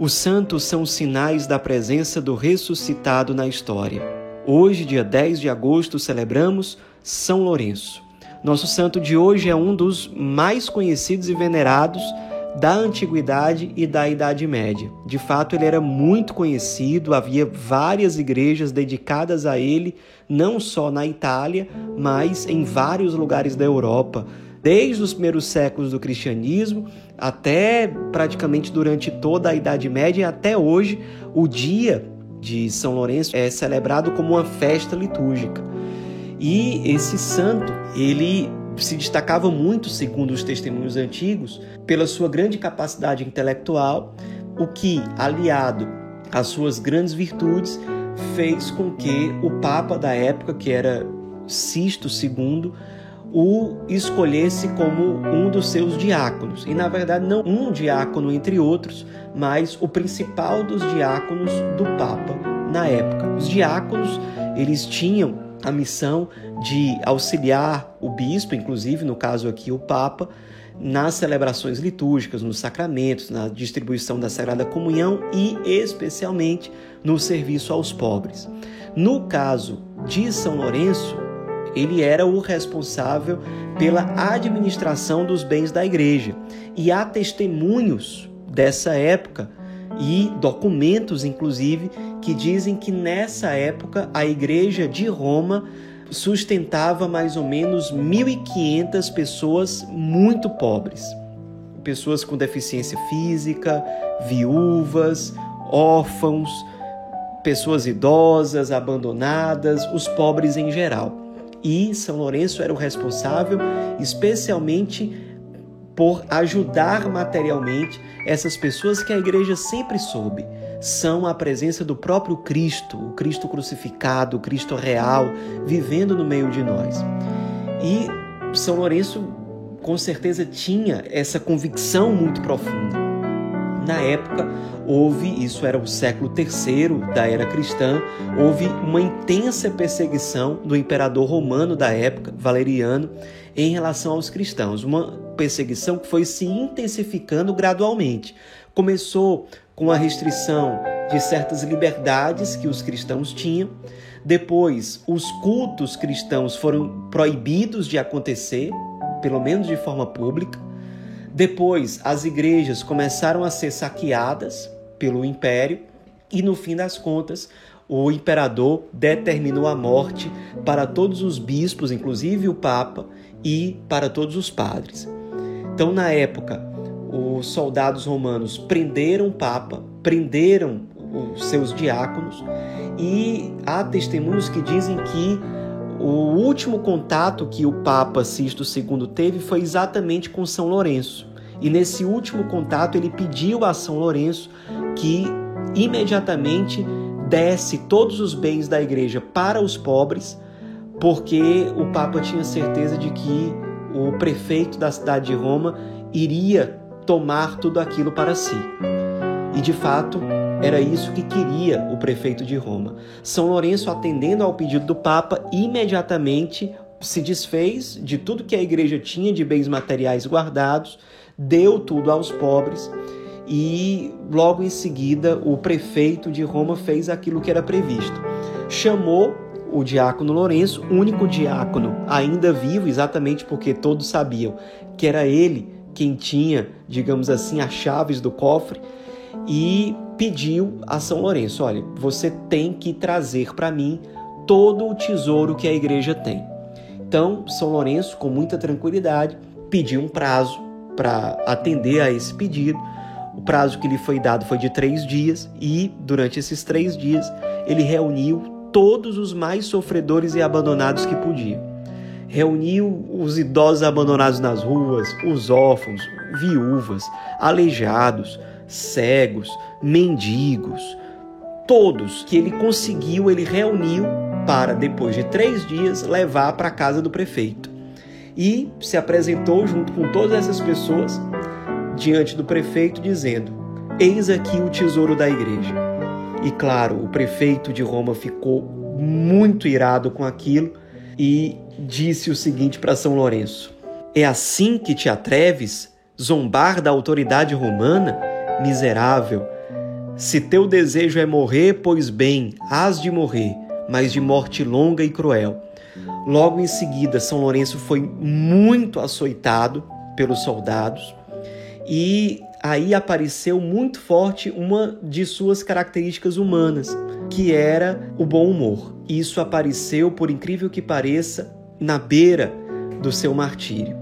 Os santos são sinais da presença do ressuscitado na história. Hoje, dia 10 de agosto, celebramos São Lourenço. Nosso santo de hoje é um dos mais conhecidos e venerados da antiguidade e da Idade Média. De fato, ele era muito conhecido, havia várias igrejas dedicadas a ele, não só na Itália, mas em vários lugares da Europa. Desde os primeiros séculos do cristianismo até praticamente durante toda a Idade Média e até hoje, o dia de São Lourenço é celebrado como uma festa litúrgica. E esse santo, ele se destacava muito, segundo os testemunhos antigos, pela sua grande capacidade intelectual, o que, aliado às suas grandes virtudes, fez com que o Papa da época, que era Sisto II, o escolhesse como um dos seus diáconos. E na verdade, não um diácono entre outros, mas o principal dos diáconos do Papa na época. Os diáconos, eles tinham a missão de auxiliar o bispo, inclusive no caso aqui o Papa, nas celebrações litúrgicas, nos sacramentos, na distribuição da Sagrada Comunhão e especialmente no serviço aos pobres. No caso de São Lourenço, ele era o responsável pela administração dos bens da igreja. E há testemunhos dessa época e documentos, inclusive, que dizem que nessa época a igreja de Roma sustentava mais ou menos 1.500 pessoas muito pobres. Pessoas com deficiência física, viúvas, órfãos, pessoas idosas, abandonadas, os pobres em geral. E São Lourenço era o responsável especialmente por ajudar materialmente essas pessoas que a igreja sempre soube são a presença do próprio Cristo, o Cristo crucificado, o Cristo real, vivendo no meio de nós. E São Lourenço, com certeza, tinha essa convicção muito profunda. Na época, houve, isso era o século III da era cristã, houve uma intensa perseguição do imperador romano da época, Valeriano, em relação aos cristãos. Uma perseguição que foi se intensificando gradualmente. Começou com a restrição de certas liberdades que os cristãos tinham. Depois, os cultos cristãos foram proibidos de acontecer, pelo menos de forma pública. Depois, as igrejas começaram a ser saqueadas pelo império e, no fim das contas, o imperador determinou a morte para todos os bispos, inclusive o Papa, e para todos os padres. Então, na época, os soldados romanos prenderam o Papa, prenderam os seus diáconos, e há testemunhos que dizem que o último contato que o Papa Sisto II teve foi exatamente com São Lourenço. E nesse último contato ele pediu a São Lourenço que imediatamente desse todos os bens da igreja para os pobres, porque o Papa tinha certeza de que o prefeito da cidade de Roma iria tomar tudo aquilo para si. E de fato, era isso que queria o prefeito de Roma. São Lourenço, atendendo ao pedido do Papa, imediatamente se desfez de tudo que a igreja tinha de bens materiais guardados, deu tudo aos pobres e logo em seguida o prefeito de Roma fez aquilo que era previsto. Chamou o diácono Lourenço, único diácono ainda vivo, exatamente porque todos sabiam que era ele quem tinha, digamos assim, as chaves do cofre e pediu a São Lourenço: olha, você tem que trazer para mim todo o tesouro que a igreja tem. Então, São Lourenço, com muita tranquilidade, pediu um prazo para atender a esse pedido. O prazo que lhe foi dado foi de três dias, e durante esses três dias ele reuniu todos os mais sofredores e abandonados que podia reuniu os idosos abandonados nas ruas, os órfãos, viúvas, aleijados, cegos, mendigos, todos que ele conseguiu, ele reuniu para, depois de três dias, levar para a casa do prefeito. E se apresentou junto com todas essas pessoas diante do prefeito, dizendo: Eis aqui o tesouro da igreja. E claro, o prefeito de Roma ficou muito irado com aquilo e disse o seguinte para São Lourenço: É assim que te atreves zombar da autoridade romana? Miserável, Se teu desejo é morrer, pois bem, hás de morrer, mas de morte longa e cruel. Logo em seguida, São Lourenço foi muito açoitado pelos soldados e aí apareceu muito forte uma de suas características humanas, que era o bom humor. Isso apareceu, por incrível que pareça, na beira do seu martírio.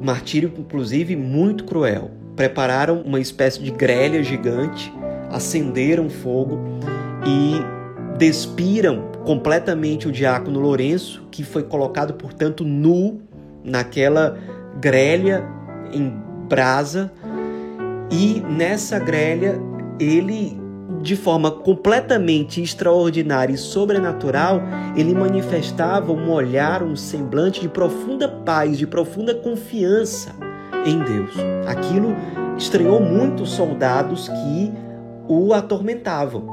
O martírio, inclusive, muito cruel. Prepararam uma espécie de grelha gigante, acenderam fogo e despiram completamente o diácono Lourenço, que foi colocado, portanto, nu naquela grelha em brasa. E nessa grelha, ele, de forma completamente extraordinária e sobrenatural, ele manifestava um olhar, um semblante de profunda paz, de profunda confiança em Deus. Aquilo estranhou muito os soldados que o atormentavam.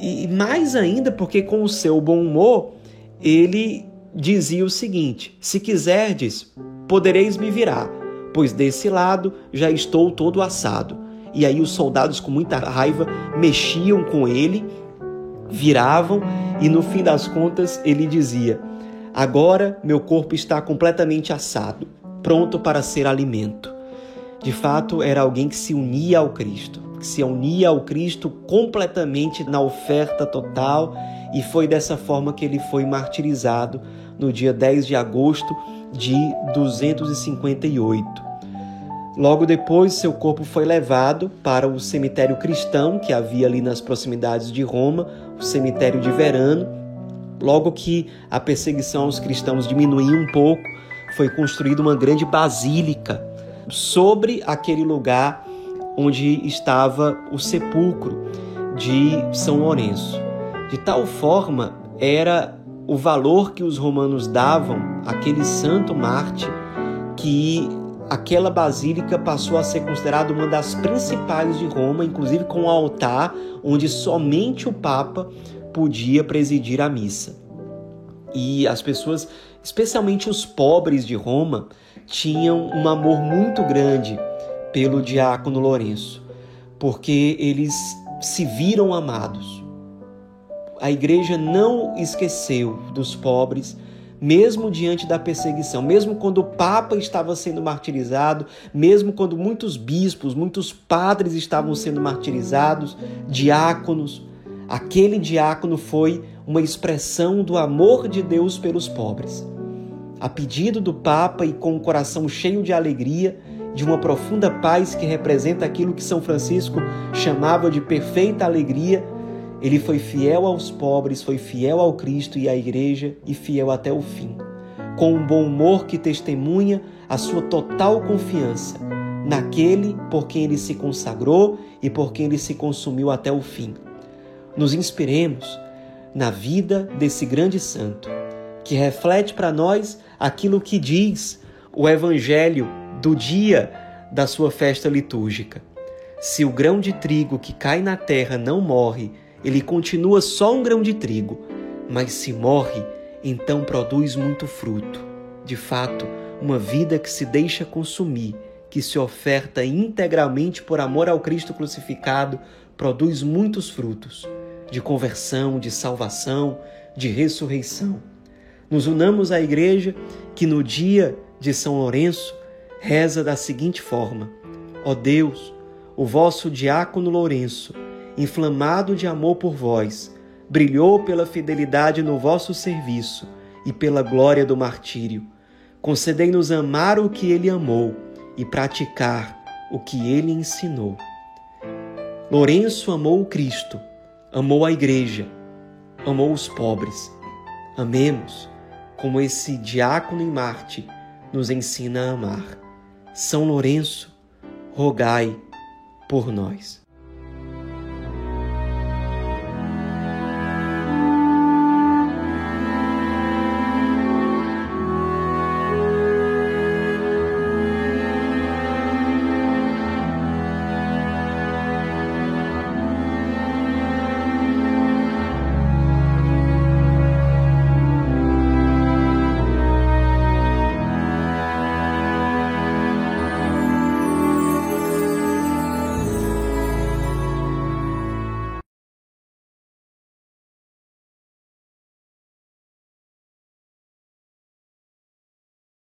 E mais ainda porque, com o seu bom humor, ele dizia o seguinte: Se quiserdes, podereis me virar, pois desse lado já estou todo assado. E aí os soldados, com muita raiva, mexiam com ele, viravam, e no fim das contas ele dizia: Agora meu corpo está completamente assado, pronto para ser alimento. De fato, era alguém que se unia ao Cristo que se unia ao Cristo completamente na oferta total, e foi dessa forma que ele foi martirizado no dia 10 de agosto de 258. Logo depois, seu corpo foi levado para o cemitério cristão que havia ali nas proximidades de Roma, o cemitério de Verano. Logo que a perseguição aos cristãos diminuiu um pouco, foi construída uma grande basílica sobre aquele lugar onde estava o sepulcro de São Lourenço. De tal forma era o valor que os romanos davam àquele santo Marte que aquela basílica passou a ser considerada uma das principais de Roma, inclusive com um altar onde somente o Papa podia presidir a missa. E as pessoas, especialmente os pobres de Roma, tinham um amor muito grande pelo diácono Lourenço, porque eles se viram amados. A igreja não esqueceu dos pobres, mesmo diante da perseguição, mesmo quando o Papa estava sendo martirizado, mesmo quando muitos bispos, muitos padres estavam sendo martirizados, diáconos. Aquele diácono foi uma expressão do amor de Deus pelos pobres. A pedido do Papa e com o coração cheio de alegria, de uma profunda paz que representa aquilo que São Francisco chamava de perfeita alegria. Ele foi fiel aos pobres, foi fiel ao Cristo e à Igreja e fiel até o fim, com um bom humor que testemunha a sua total confiança naquele por quem ele se consagrou e por quem ele se consumiu até o fim. Nos inspiremos na vida desse grande santo, que reflete para nós aquilo que diz o Evangelho do dia da sua festa litúrgica. Se o grão de trigo que cai na terra não morre, ele continua só um grão de trigo, mas se morre, então produz muito fruto. De fato, uma vida que se deixa consumir, que se oferta integralmente por amor ao Cristo crucificado, produz muitos frutos de conversão, de salvação, de ressurreição. Nos unamos à igreja que no dia de São Lourenço reza da seguinte forma: Ó Deus, o vosso diácono Lourenço, inflamado de amor por vós, brilhou pela fidelidade no vosso serviço e pela glória do martírio. Concedei-nos amar o que ele amou e praticar o que ele ensinou. Lourenço amou o Cristo, amou a Igreja, amou os pobres. Amemos como esse diácono em Marte nos ensina a amar. São Lourenço, rogai por nós.